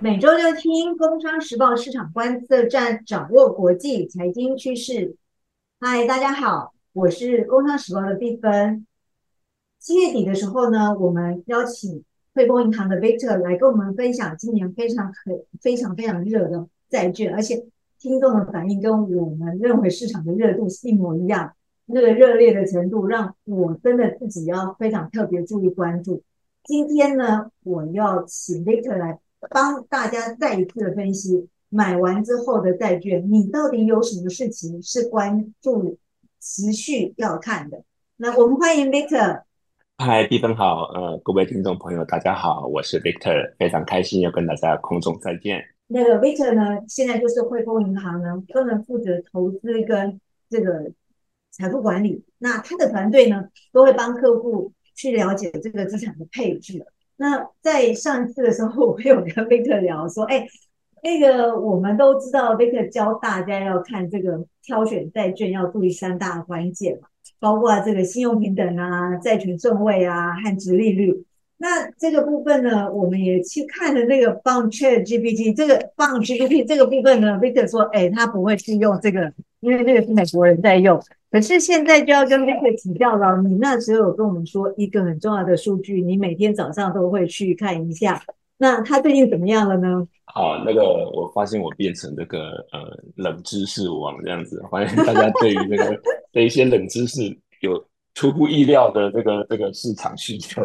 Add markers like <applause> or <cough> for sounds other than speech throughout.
每周六听《工商时报》市场观测站，掌握国际财经趋势。嗨，大家好，我是《工商时报》的毕芬。七月底的时候呢，我们邀请汇丰银行的 Victor 来跟我们分享今年非常可非常非常热的债券，而且听众的反应跟我们认为市场的热度是一模一样。那个热烈的程度，让我真的自己要非常特别注意关注。今天呢，我要请 Victor 来帮大家再一次的分析买完之后的债券，你到底有什么事情是关注、持续要看的？那我们欢迎 Victor。嗨，地芬好，呃，各位听众朋友，大家好，我是 Victor，非常开心要跟大家空中再见。那个 Victor 呢，现在就是汇丰银行呢，专门负责投资跟这个财富管理。那他的团队呢，都会帮客户。去了解这个资产的配置。那在上一次的时候，<laughs> 我有跟 v i c t 聊说，哎，那个我们都知道 v i c t 教大家要看这个挑选债券要注意三大关键嘛，包括这个信用平等啊、债权顺位啊和值利率。那这个部分呢，我们也去看了那个 Bond Chat GPT，这个 Bond GPT 这个部分呢 v i c t 说，哎，他不会去用这个，因为这个是美国人在用。可是现在就要跟 Victor 请教了，你那时候有跟我们说一个很重要的数据，你每天早上都会去看一下。那他最近怎么样了呢？好，那个我发现我变成这个呃冷知识王这样子，欢迎大家对于这个 <laughs> 的一些冷知识有出乎意料的这个这个市场需求。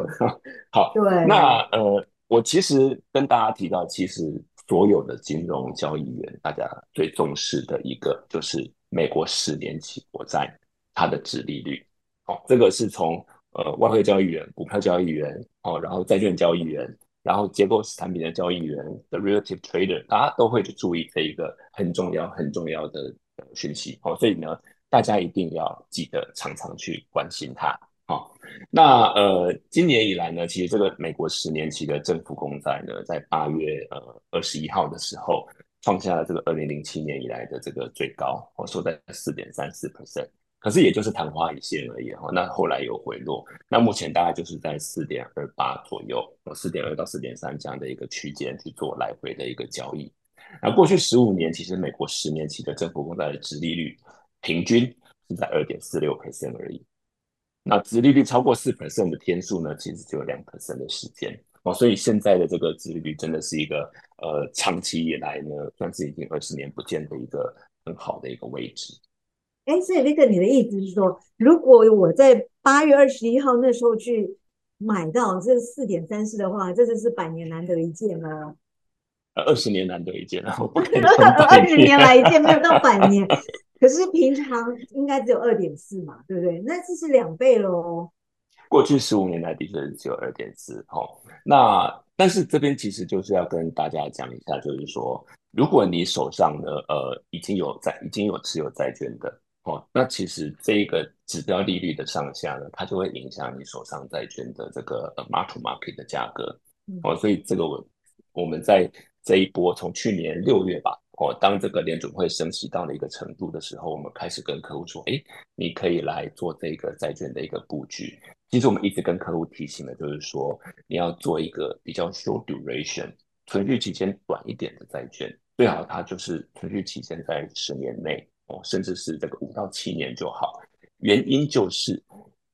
好，对，那呃我其实跟大家提到，其实所有的金融交易员，大家最重视的一个就是。美国十年期国债它的值利率，哦，这个是从呃外汇交易员、股票交易员，哦，然后债券交易员，然后结构产品的交易员的 relative trader，大家都会去注意这一个很重要、很重要的讯息，哦，所以呢，大家一定要记得常常去关心它，哦，那呃，今年以来呢，其实这个美国十年期的政府公债呢，在八月呃二十一号的时候。创下了这个二零零七年以来的这个最高，我收在四点三四 percent，可是也就是昙花一现而已哈。那后来有回落，那目前大概就是在四点二八左右，四点二到四点三这样的一个区间去做来回的一个交易。那过去十五年，其实美国十年期的政府公债的殖利率平均是在二点四六 percent 而已。那殖利率超过四 percent 的天数呢，其实只有两 percent 的时间。哦，所以现在的这个自利率真的是一个呃，长期以来呢，算是已经二十年不见的一个很好的一个位置。哎，所以 Victor，你的意思是说，如果我在八月二十一号那时候去买到这四点三四的话，这就是百年难得一见了。呃，二十年难得一见了，我不 <laughs> 二十年来一见，没有到百年。可是平常应该只有二点四嘛，对不对？那这是两倍喽。过去十五年来的确是只有二点四，哦。那但是这边其实就是要跟大家讲一下，就是说，如果你手上呢，呃，已经有债，已经有持有债券的，哦，那其实这一个指标利率的上下呢，它就会影响你手上债券的这个呃 mark to market 的价格，哦，所以这个我我们在这一波从去年六月吧。哦，当这个联准会升息到了一个程度的时候，我们开始跟客户说：“哎，你可以来做这个债券的一个布局。”其实我们一直跟客户提醒的，就是说你要做一个比较 short duration 存续期间短一点的债券，最好它就是存续期间在十年内哦，甚至是这个五到七年就好。原因就是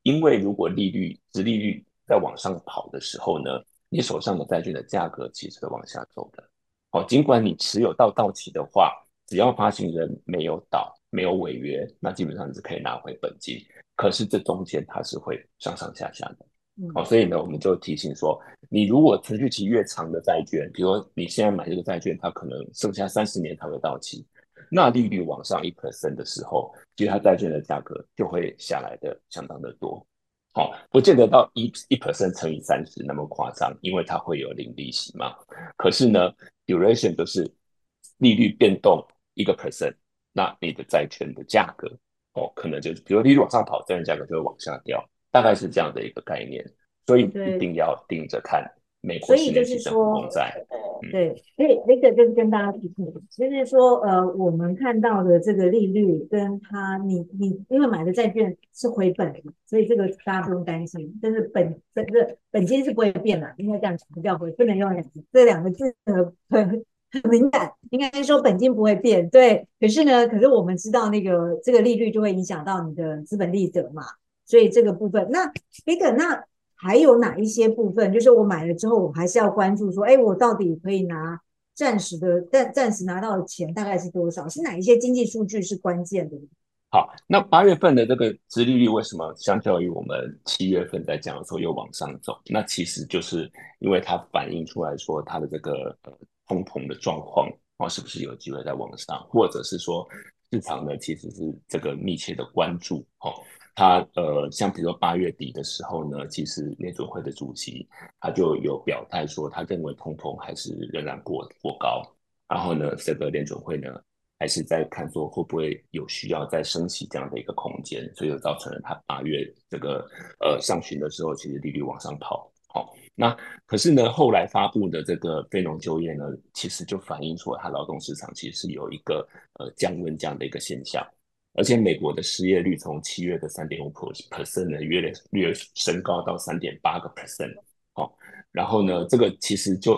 因为如果利率、殖利率在往上跑的时候呢，你手上的债券的价格其实会往下走的。好，尽管你持有到到期的话，只要发行人没有倒、没有违约，那基本上是可以拿回本金。可是这中间它是会上上下下的。好，所以呢，我们就提醒说，你如果存续期越长的债券，比如你现在买这个债券，它可能剩下三十年才会到期，那利率往上一 percent 的时候，其实它债券的价格就会下来的相当的多。好，不见得到一一 percent 乘以三十那么夸张，因为它会有零利息嘛。可是呢？duration 就是利率变动一个 percent，那你的债券的价格哦，可能就是比如利率往上跑，债券价格就会往下掉，大概是这样的一个概念。所以一定要盯着看美国十年期的公债。对，所以那个就是跟大家提醒，就是说，呃，我们看到的这个利率跟它，你你因为买的债券是回本，所以这个大家不用担心。但是本这个本金是不会变的，应该这样强调，回不能用两这两个字很敏感，应该说本金不会变。对，可是呢，可是我们知道那个这个利率就会影响到你的资本利得嘛，所以这个部分，那那个那。还有哪一些部分，就是我买了之后，我还是要关注说，哎，我到底可以拿暂时的暂暂时拿到的钱大概是多少？是哪一些经济数据是关键的？好，那八月份的这个殖利率为什么相较于我们七月份在讲的时候又往上走？那其实就是因为它反映出来说它的这个呃通膨的状况啊，是不是有机会在往上，或者是说市场呢其实是这个密切的关注哦。他呃，像比如说八月底的时候呢，其实联准会的主席他就有表态说，他认为通膨还是仍然过过高，然后呢，这个联准会呢还是在看说会不会有需要再升息这样的一个空间，所以就造成了他八月这个呃上旬的时候，其实利率往上跑。好，那可是呢，后来发布的这个非农就业呢，其实就反映出它劳动市场其实是有一个呃降温这样的一个现象。而且美国的失业率从七月的三点五 percent 呢，越来越升高到三点八个 percent，好，然后呢，这个其实就，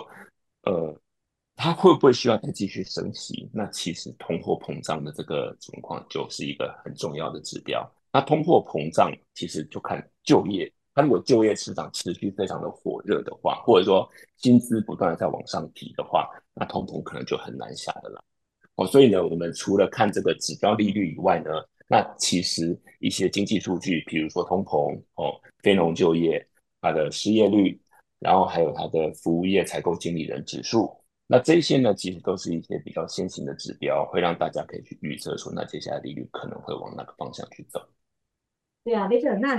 呃，它会不会需要再继续升息？那其实通货膨胀的这个情况就是一个很重要的指标。那通货膨胀其实就看就业，它如果就业市场持续非常的火热的话，或者说薪资不断的在往上提的话，那通膨可能就很难下得来。哦，所以呢，我们除了看这个指标利率以外呢，那其实一些经济数据，比如说通膨哦、非农就业、它的失业率，然后还有它的服务业采购经理人指数，那这些呢，其实都是一些比较先行的指标，会让大家可以去预测说，那接下来利率可能会往哪个方向去走。对啊，没事，那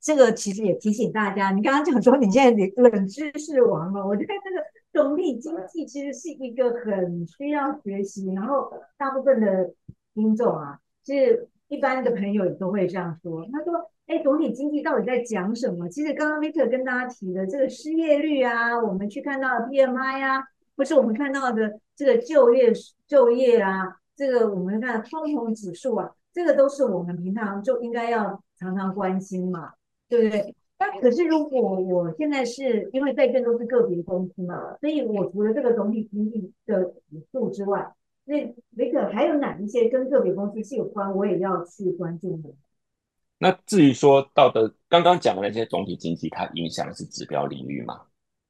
这个其实也提醒大家，你刚刚讲说你现在冷知识王了，我觉得这个。总体经济其实是一个很需要学习，然后大部分的听众啊，是一般的朋友也都会这样说。他说：“哎，总体经济到底在讲什么？”其实刚刚 Victor 跟大家提的这个失业率啊，我们去看到的 PMI 啊，或是我们看到的这个就业就业啊，这个我们看通膨指数啊，这个都是我们平常就应该要常常关心嘛，对不对？那可是，如果我现在是因为债券都是个别公司嘛，所以我除了这个总体经济的指数之外，那雷可还有哪一些跟个别公司是有关，我也要去关注的。那至于说到的刚刚讲的那些总体经济，它影响的是指标领域嘛？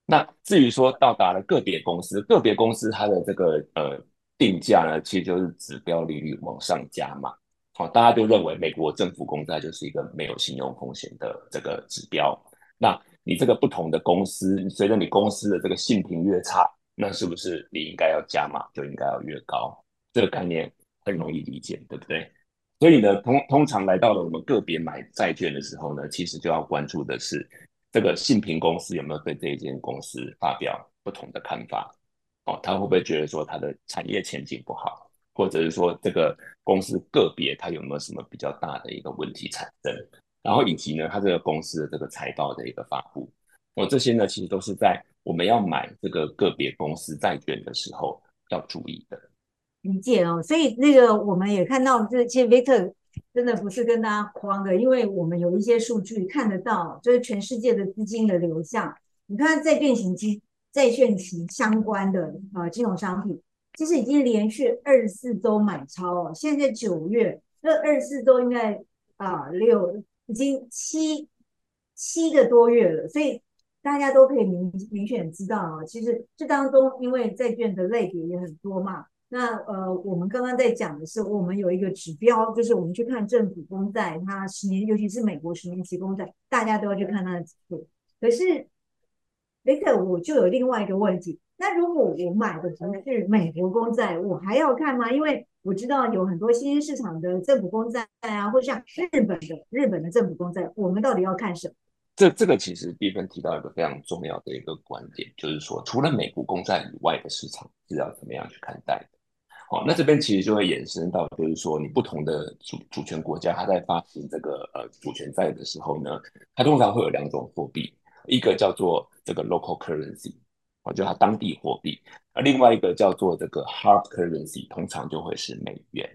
那至于说到达了个别公司，个别公司它的这个呃定价呢，其实就是指标利率往上加嘛。好，大家就认为美国政府公债就是一个没有信用风险的这个指标。那你这个不同的公司，随着你公司的这个信评越差，那是不是你应该要加码就应该要越高？这个概念很容易理解，对不对？所以呢，通通常来到了我们个别买债券的时候呢，其实就要关注的是这个信评公司有没有对这一间公司发表不同的看法。哦，他会不会觉得说他的产业前景不好？或者是说这个公司个别它有没有什么比较大的一个问题产生，然后以及呢，它这个公司的这个财报的一个发布，哦，这些呢其实都是在我们要买这个个别公司债券的时候要注意的。理解哦，所以那个我们也看到，这其实 Victor 真的不是跟大家慌的，因为我们有一些数据看得到，就是全世界的资金的流向，你看在变形金债券型相关的呃金融商品。其实已经连续二十四周买超哦，现在九月这二十四周应该啊六已经七七个多月了，所以大家都可以明明显知道啊，其实这当中因为债券的类别也很多嘛，那呃我们刚刚在讲的是我们有一个指标，就是我们去看政府公债，它十年尤其是美国十年期公债，大家都要去看它的指数。可是雷克我就有另外一个问题。那如果我买的不是美国公债，我还要看吗？因为我知道有很多新兴市场的政府公债啊，或像日本的日本的政府公债，我们到底要看什么？这这个其实第一分提到一个非常重要的一个观点，就是说除了美国公债以外的市场是要怎么样去看待那这边其实就会延伸到，就是说你不同的主主权国家，它在发行这个呃主权债的时候呢，它通常会有两种货币，一个叫做这个 local currency。哦，就它当地货币。而另外一个叫做这个 hard currency，通常就会是美元。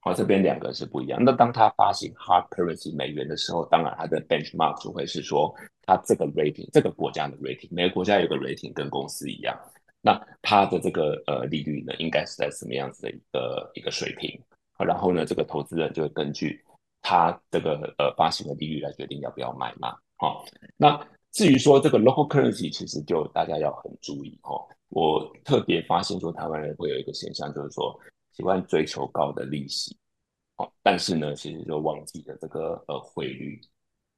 好，这边两个是不一样。那当它发行 hard currency 美元的时候，当然它的 benchmark 就会是说它这个 rating 这个国家的 rating，每个国家有个 rating 跟公司一样。那它的这个呃利率呢，应该是在什么样子的一个一个水平？然后呢，这个投资人就会根据他这个呃发行的利率来决定要不要买嘛。好，那至于说这个 local currency，其实就大家要很注意哦。我特别发现说，台湾人会有一个现象，就是说喜欢追求高的利息，好，但是呢，其实就忘记了这个呃汇率。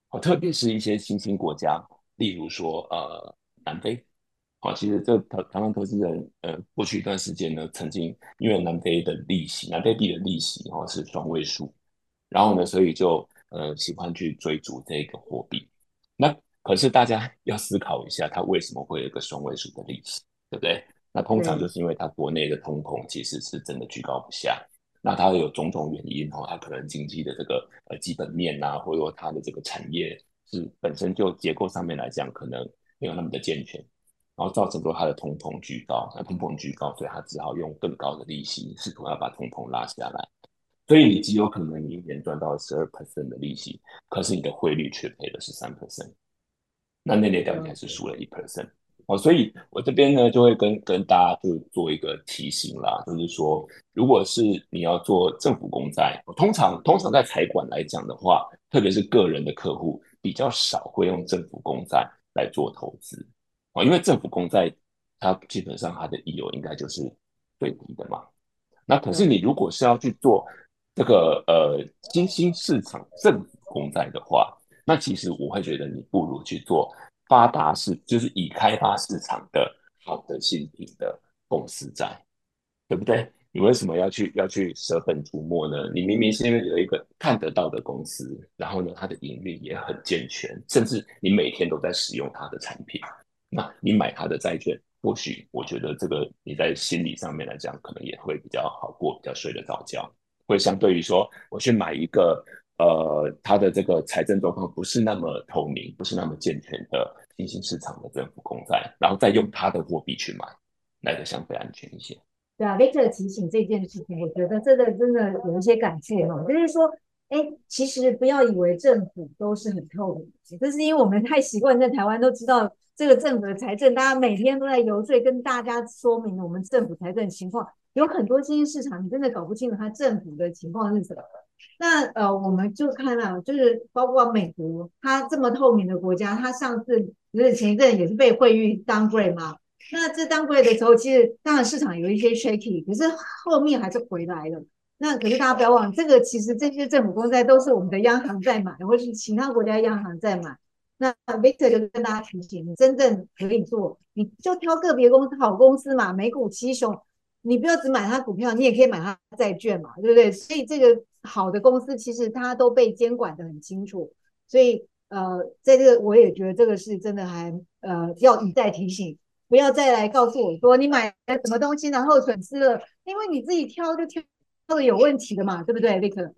好，特别是一些新兴国家，例如说呃南非。好，其实这台台湾投资人，呃，过去一段时间呢，曾经因为南非的利息，南非币的利息哦是双位数，然后呢，所以就呃喜欢去追逐这个货币。那可是大家 <laughs> 要思考一下，它为什么会有一个双位数的利息，对不对？那通常就是因为它国内的通膨其实是真的居高不下，那它有种种原因哦，它可能经济的这个呃基本面呐，或者说它的这个产业是本身就结构上面来讲，可能没有那么的健全。然后造成说它的通膨居高，那通膨居高，所以它只好用更高的利息试图要把通膨拉下来。所以你极有可能你一年赚到十二 percent 的利息，可是你的汇率却赔了十三 percent，那那年掉应该是输了一 percent。哦，所以我这边呢就会跟跟大家就做一个提醒啦，就是说，如果是你要做政府公债，通常通常在财管来讲的话，特别是个人的客户比较少会用政府公债来做投资。啊，因为政府公债，它基本上它的益有应该就是最低的嘛。那可是你如果是要去做这个呃新兴市场政府公债的话，那其实我会觉得你不如去做发达市，就是已开发市场的好的新品的公司债，对不对？你为什么要去要去舍本逐末呢？你明明是因为有一个看得到的公司，然后呢，它的营运也很健全，甚至你每天都在使用它的产品。那你买他的债券，或许我觉得这个你在心理上面来讲，可能也会比较好过，比较睡得着觉。会相对于说，我去买一个呃，他的这个财政状况不是那么透明、不是那么健全的新兴市场的政府公债，然后再用他的货币去买，来的相对安全一些。对啊，Victor 提醒这件事情，我觉得真的真的有一些感谢哦，就是说，哎，其实不要以为政府都是很透明，这是因为我们太习惯在台湾都知道。这个政府的财政，大家每天都在游说，跟大家说明我们政府财政情况。有很多新兴市场，你真的搞不清楚它政府的情况是什么。那呃，我们就看到，就是包括美国，它这么透明的国家，它上次就是前一阵也是被惠誉 downgrade 嘛。那这 downgrade 的时候，其实当然市场有一些 shaky，可是后面还是回来了。那可是大家不要忘，这个其实这些政府公债都是我们的央行在买，或是其他国家央行在买。那 Victor 就跟大家提醒，你真正可以做，你就挑个别公司好公司嘛，美股七雄，你不要只买它股票，你也可以买它债券嘛，对不对？所以这个好的公司其实它都被监管的很清楚，所以呃，在这个我也觉得这个是真的还呃要一再提醒，不要再来告诉我说你买了什么东西然后损失了，因为你自己挑就挑的有问题的嘛，对不对，Victor？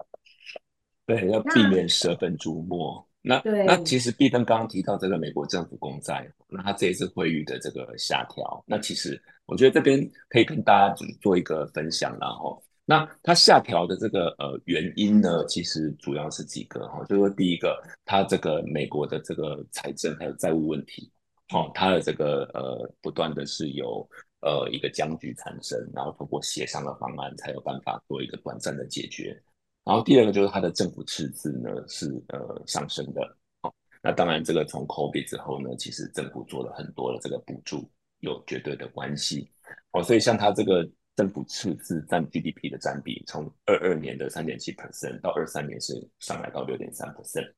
对，要避免舍本逐末。那那其实毕登刚刚提到这个美国政府公债，那他这一次会议的这个下调，那其实我觉得这边可以跟大家做一个分享，然后那它下调的这个呃原因呢，其实主要是几个哈，就是说第一个，它这个美国的这个财政还有债务问题，哦，它的这个呃不断的是由呃一个僵局产生，然后通过协商的方案才有办法做一个短暂的解决。然后第二个就是它的政府赤字呢是呃上升的，好，那当然这个从 COVID 之后呢，其实政府做了很多的这个补助，有绝对的关系，哦，所以像它这个政府赤字占 GDP 的占比，从二二年的三点七 percent 到二三年是上来到六点三 percent，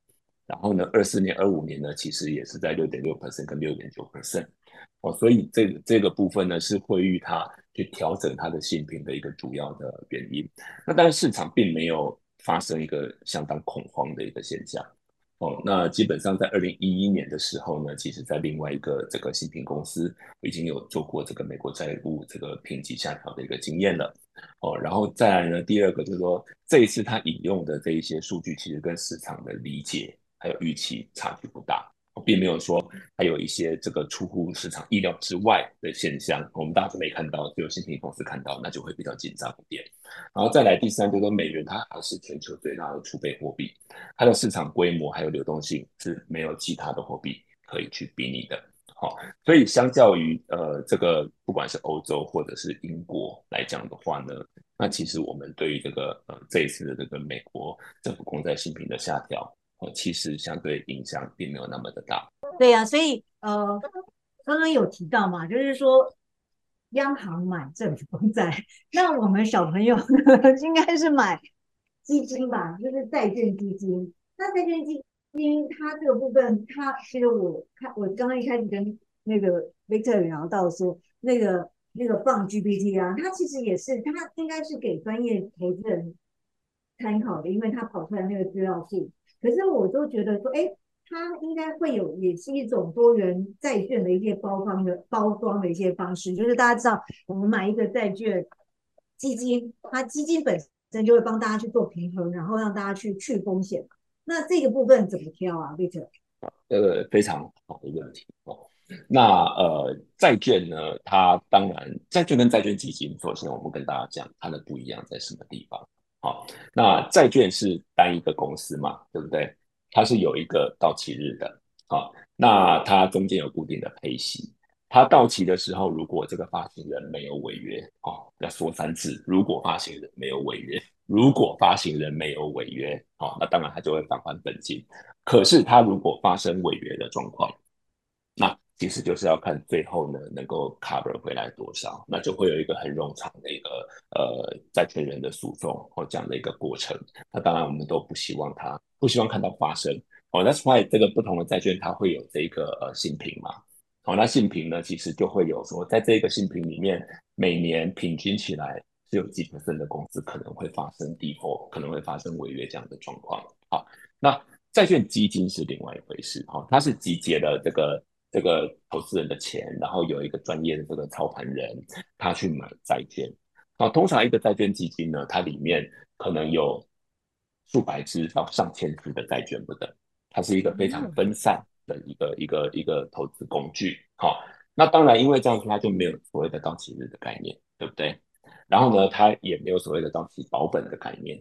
然后呢二四年、二五年呢其实也是在六点六 percent 跟六点九 percent，哦，所以这这个部分呢是会与它。去调整它的性品的一个主要的原因，那但是市场并没有发生一个相当恐慌的一个现象哦。那基本上在二零一一年的时候呢，其实在另外一个这个新品公司已经有做过这个美国债务这个评级下调的一个经验了哦。然后再来呢，第二个就是说这一次他引用的这一些数据，其实跟市场的理解还有预期差距不大并没有说还有一些这个出乎市场意料之外的现象，我们大家都没看到，只有信评公司看到，那就会比较紧张一点。然后再来第三，就是美元它还是全球最大的储备货币，它的市场规模还有流动性是没有其他的货币可以去比拟的。好，所以相较于呃这个不管是欧洲或者是英国来讲的话呢，那其实我们对于这个呃这一次的这个美国政府公债新品的下调。其实相对影响并没有那么的大。对呀，所以呃，刚刚有提到嘛，就是说央行买政府债，<laughs> 那我们小朋友呢，<laughs> 应该是买基金吧，就是债券基金。那债券基金它这个部分，它其实我看我刚刚一开始跟那个 Victor 聊到说，那个那个放 GPT 啊，它其实也是，它应该是给专业投资人参考的，因为它跑出来那个资料库。可是我都觉得说，哎，它应该会有，也是一种多元债券的一些包装的包装的一些方式。就是大家知道，我们买一个债券基金，它基金本身就会帮大家去做平衡，然后让大家去去风险。那这个部分怎么挑啊，Victor？呃非常好的问题哦。那呃，债券呢，它当然债券跟债券基金，首先我们跟大家讲它的不一样在什么地方。好，那债券是单一个公司嘛，对不对？它是有一个到期日的，好，那它中间有固定的配息。它到期的时候，如果这个发行人没有违约，哦，要说三次，如果发行人没有违约，如果发行人没有违约，哦，那当然他就会返还本金。可是他如果发生违约的状况，其实就是要看最后呢能够 cover 回来多少，那就会有一个很冗长的一个呃债权人的诉讼或这样的一个过程。那当然我们都不希望它不希望看到发生。哦，That's why 这个不同的债券它会有这个呃信评嘛。哦，那信评呢其实就会有说，在这个信评里面，每年平均起来是有几%的公司可能会发生跌破可能会发生违约这样的状况。好，那债券基金是另外一回事。哈，它是集结了这个。这个投资人的钱，然后有一个专业的这个操盘人，他去买债券。那，通常一个债券基金呢，它里面可能有数百只到上千只的债券不等，它是一个非常分散的一个一个一个投资工具。好，那当然，因为这样子，它就没有所谓的到期日的概念，对不对？然后呢，它也没有所谓的到期保本的概念。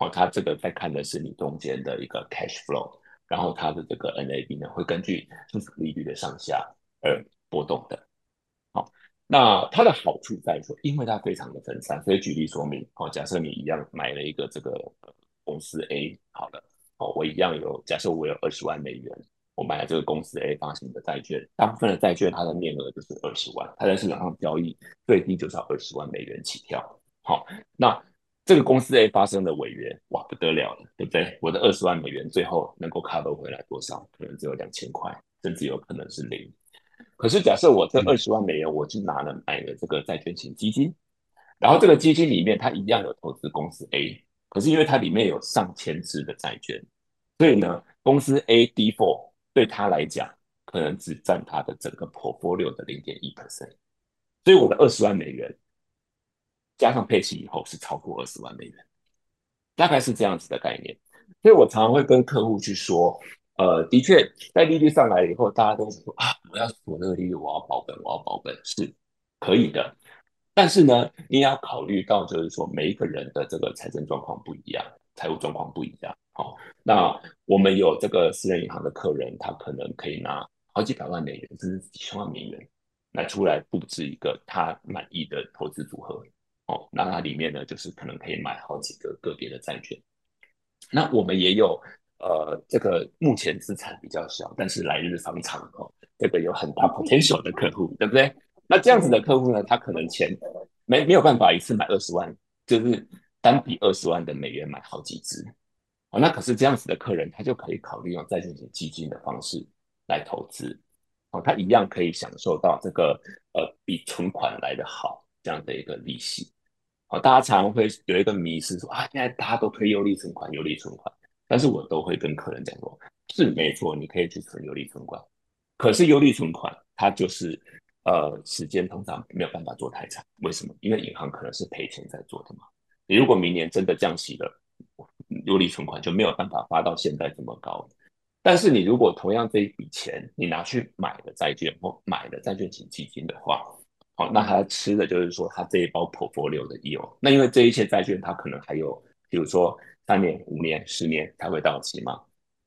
哦，它这个在看的是你中间的一个 cash flow。然后它的这个 NAV 呢，会根据市场利率的上下而波动的。好，那它的好处在于说，因为它非常的分散，所以举例说明，好，假设你一样买了一个这个公司 A，好了，哦，我一样有，假设我有二十万美元，我买了这个公司 A 发行的债券，大部分的债券它的面额就是二十万，它在市场上交易最低就是要二十万美元起跳。好，那。这个公司 A 发生的违约，哇，不得了了，对不对？我的二十万美元最后能够 cover 回来多少？可能只有两千块，甚至有可能是零。可是假设我这二十万美元，我去拿了买了这个债券型基金，然后这个基金里面它一样有投资公司 A，可是因为它里面有上千只的债券，所以呢，公司 A default 对他来讲，可能只占他的整个 portfolio 的零点一 percent，所以我的二十万美元。加上配息以后是超过二十万美元，大概是这样子的概念。所以我常常会跟客户去说，呃，的确在利率上来以后，大家都说啊，我要锁那个利率，我要保本，我要保本是可以的。但是呢，你也要考虑到就是说每一个人的这个财政状况不一样，财务状况不一样。好，那我们有这个私人银行的客人，他可能可以拿好几百万美元，甚至几千万美元来出来布置一个他满意的投资组合。哦，那它里面呢，就是可能可以买好几个个别的债券。那我们也有，呃，这个目前资产比较小，但是来日方长哦，这个有很大 potential 的客户，对不对？那这样子的客户呢，他可能钱没没有办法一次买二十万，就是单笔二十万的美元买好几只。哦，那可是这样子的客人，他就可以考虑用债券型基金的方式来投资。哦，他一样可以享受到这个呃比存款来的好这样的一个利息。哦大家常会有一个迷思，说啊，现在大家都推优利存款，优利存款。但是我都会跟客人讲说，是没错，你可以去存优利存款。可是优利存款它就是呃时间通常没有办法做太长，为什么？因为银行可能是赔钱在做的嘛。你如果明年真的降息了，优利存款就没有办法发到现在这么高。但是你如果同样这一笔钱你拿去买了债券或买了债券型基金的话，好，那他吃的就是说他这一包普弗流的 yield。那因为这一些债券它可能还有，比如说三年、五年、十年才会到期嘛，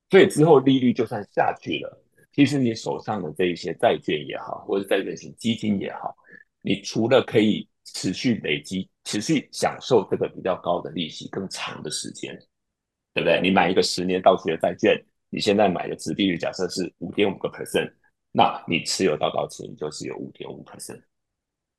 所以之后利率就算下去了，其实你手上的这一些债券也好，或者债券型基金也好，你除了可以持续累积、持续享受这个比较高的利息更长的时间，对不对？你买一个十年到期的债券。你现在买的殖利率假设是五点五个 percent，那你持有到到期你就是有五点五 percent，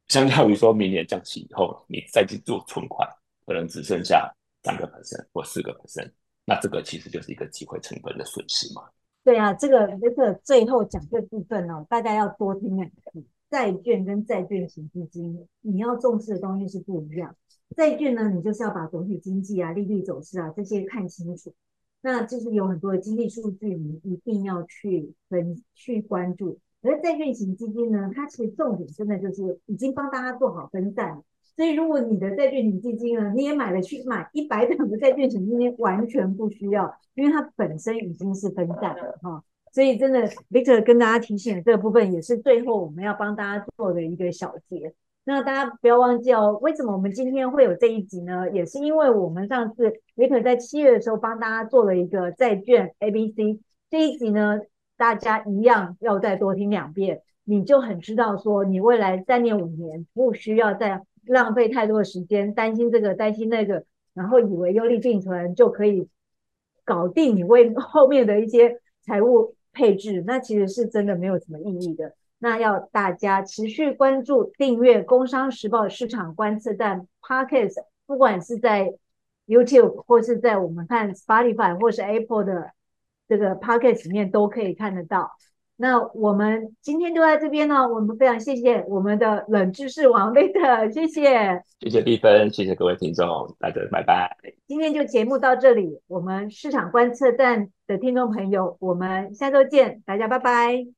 相较于说明年降息以后，你再去做存款，可能只剩下三个百分或四个百分那这个其实就是一个机会成本的损失嘛。对啊，这个这个最后讲这部分哦，大家要多听两次。债券跟债券型基金，你要重视的东西是不一样。债券呢，你就是要把总体经济啊、利率走势啊这些看清楚。那就是有很多的经济数据，你一定要去分去关注。而债券型基金呢，它其实重点真的就是已经帮大家做好分散。所以如果你的债券型基金呢，你也买了去买一百档的债券型基金，完全不需要，因为它本身已经是分散了哈。所以真的，Victor 跟大家提醒的这部分，也是最后我们要帮大家做的一个小结。那大家不要忘记哦，为什么我们今天会有这一集呢？也是因为我们上次 Victor 在七月的时候帮大家做了一个债券 A B C 这一集呢，大家一样要再多听两遍，你就很知道说你未来三年五年不需要再浪费太多的时间担心这个担心那个，然后以为优利并存就可以搞定你为 <laughs> 后面的一些财务配置，那其实是真的没有什么意义的。那要大家持续关注、订阅《工商时报》市场观测站 Podcast，不管是在 YouTube 或是在我们看 Spotify 或是 Apple 的这个 Podcast 里面都可以看得到。那我们今天就在这边呢，我们非常谢谢我们的冷知识王贝特，谢谢，谢谢碧芬，谢谢各位听众，大家拜拜。今天就节目到这里，我们市场观测站的听众朋友，我们下周见，大家拜拜。